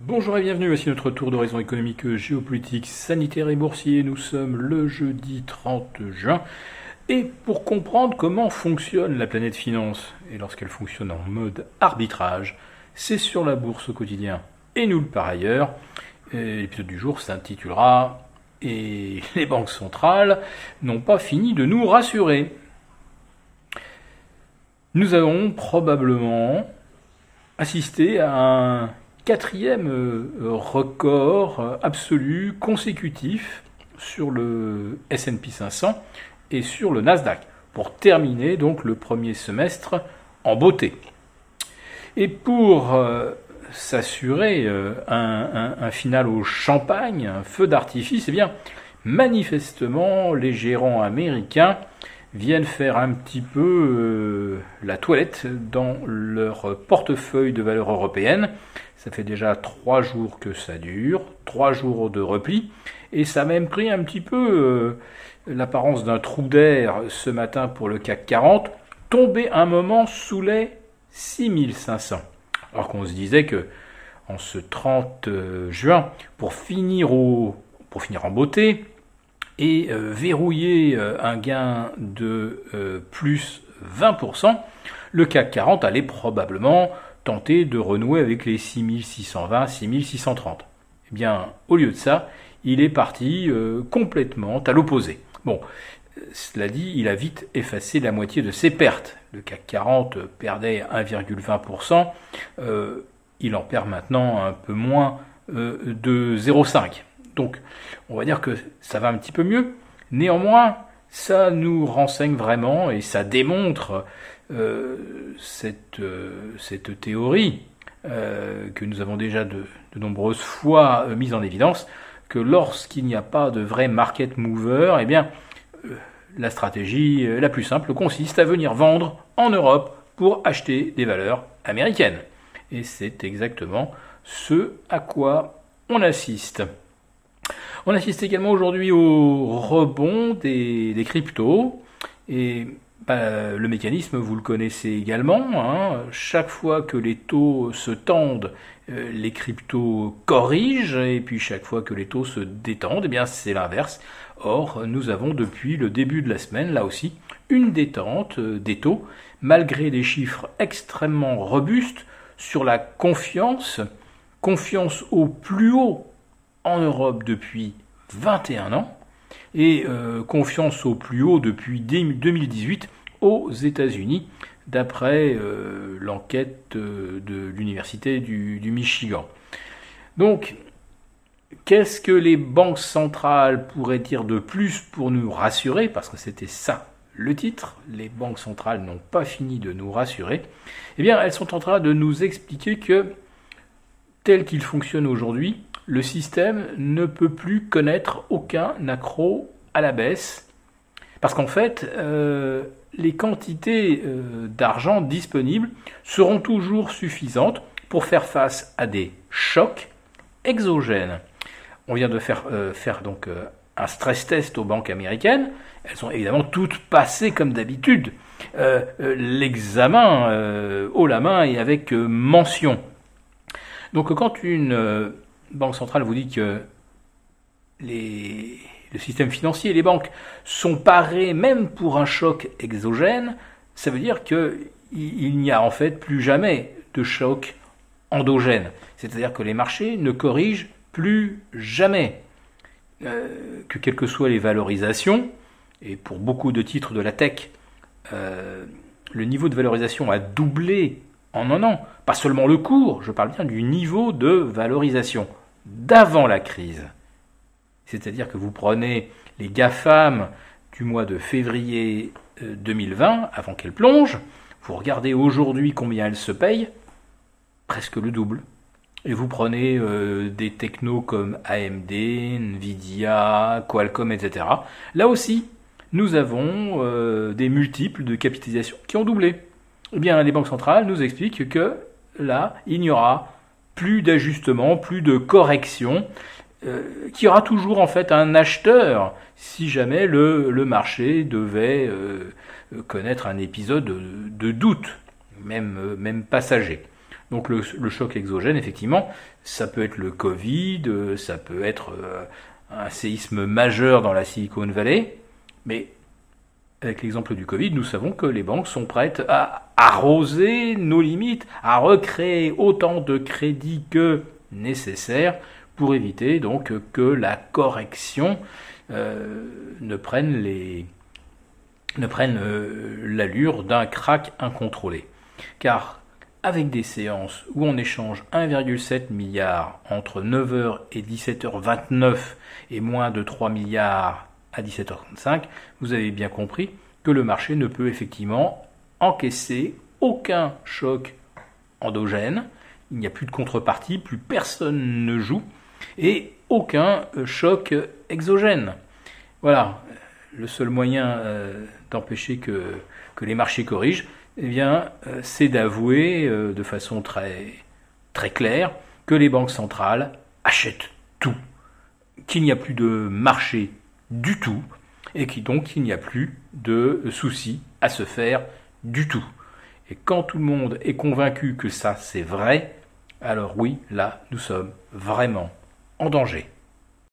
Bonjour et bienvenue, voici notre tour d'horizon économique, géopolitique, sanitaire et boursier. Nous sommes le jeudi 30 juin. Et pour comprendre comment fonctionne la planète finance, et lorsqu'elle fonctionne en mode arbitrage, c'est sur la bourse au quotidien et nulle par ailleurs. L'épisode du jour s'intitulera Et les banques centrales n'ont pas fini de nous rassurer. Nous avons probablement assisté à un quatrième euh, record euh, absolu consécutif sur le S&P 500 et sur le Nasdaq pour terminer donc le premier semestre en beauté. Et pour euh, s'assurer un, final au champagne, un feu d'artifice, eh bien manifestement les gérants américains viennent faire un petit peu la toilette dans leur portefeuille de valeurs européennes ça fait déjà trois jours que ça dure, trois jours de repli, et ça a même pris un petit peu euh, l'apparence d'un trou d'air ce matin pour le CAC 40, tombé un moment sous les 6500. Alors qu'on se disait que en ce 30 euh, juin, pour finir, au, pour finir en beauté et euh, verrouiller un gain de plus 20%, le CAC 40 allait probablement tenter de renouer avec les 6620, 6630. Eh bien, au lieu de ça, il est parti euh, complètement à l'opposé. Bon, cela dit, il a vite effacé la moitié de ses pertes. Le CAC 40 perdait 1,20%, euh, il en perd maintenant un peu moins euh, de 0,5. Donc, on va dire que ça va un petit peu mieux. Néanmoins, ça nous renseigne vraiment et ça démontre euh, cette, euh, cette, théorie euh, que nous avons déjà de, nombreuses fois mise en évidence, que lorsqu'il n'y a pas de vrai market mover, eh bien, la stratégie la plus simple consiste à venir vendre en Europe pour acheter des valeurs américaines. Et c'est exactement ce à quoi on assiste. On assiste également aujourd'hui au rebond des, cryptos. Et bah, le mécanisme, vous le connaissez également. Hein. Chaque fois que les taux se tendent, euh, les cryptos corrigent, et puis chaque fois que les taux se détendent, eh c'est l'inverse. Or, nous avons depuis le début de la semaine, là aussi, une détente euh, des taux, malgré des chiffres extrêmement robustes sur la confiance, confiance au plus haut en Europe depuis 21 ans, et euh, confiance au plus haut depuis 2018 aux États-Unis, d'après euh, l'enquête euh, de l'Université du, Michigan. Donc, qu'est-ce que les banques centrales pourraient dire de plus pour nous rassurer? Parce que c'était ça le titre, les banques centrales n'ont pas fini de nous rassurer. Eh bien, elles sont en train de nous expliquer que, tel qu'il fonctionne aujourd'hui, le système ne peut plus connaître aucun accro à la baisse, parce qu'en fait, euh, les quantités euh, d'argent disponibles seront toujours suffisantes pour faire face à des chocs exogènes. On vient de faire, euh, faire donc un stress test aux banques américaines. Elles sont évidemment toutes passées comme d'habitude. L'examen haut la main et avec mention. Donc quand une banque centrale vous dit que le système financier les banques sont parés même pour un choc exogène, ça veut dire qu'il n'y a en fait plus jamais de choc endogène. C'est-à-dire que les marchés ne corrigent plus jamais. Euh, que quelles que soient les valorisations, et pour beaucoup de titres de la tech, euh, le niveau de valorisation a doublé en un an. Pas seulement le cours, je parle bien du niveau de valorisation d'avant la crise. C'est-à-dire que vous prenez les GAFAM du mois de février 2020, euh, avant qu'elles plongent, vous regardez aujourd'hui combien elles se payent, presque le double. Et vous prenez euh, des technos comme AMD, Nvidia, Qualcomm, etc. Là aussi, nous avons euh, des multiples de capitalisation qui ont doublé. Eh bien, les banques centrales nous expliquent que là, il n'y aura plus d'ajustement, plus de correction euh, qu'il y aura toujours en fait un acheteur si jamais le, marché devait euh, connaître un épisode de, doute, même, euh, même passager. Donc le, choc exogène, effectivement, ça peut être le Covid, ça peut être euh, un séisme majeur dans la Silicon Valley, mais avec l'exemple du Covid, nous savons que les banques sont prêtes à arroser nos limites, à recréer autant de crédits que nécessaire pour éviter donc que la correction euh, ne prenne les ne euh, l'allure d'un crack incontrôlé. Car avec des séances où on échange 1,7 milliard entre 9h et 17h29 et moins de 3 milliards à 17h35, vous avez bien compris que le marché ne peut effectivement encaisser aucun choc endogène, il n'y a plus de contrepartie, plus personne ne joue, et aucun euh, choc exogène. Voilà, le seul moyen euh, d'empêcher que, que, les marchés corrigent, eh bien, euh, c'est d'avouer de façon très, très claire que les banques centrales achètent tout, qu'il n'y a plus de marché du tout, et qui donc il n'y a plus de soucis à se faire du tout. Et quand tout le monde est convaincu que ça c'est vrai, alors oui, là nous sommes vraiment en danger.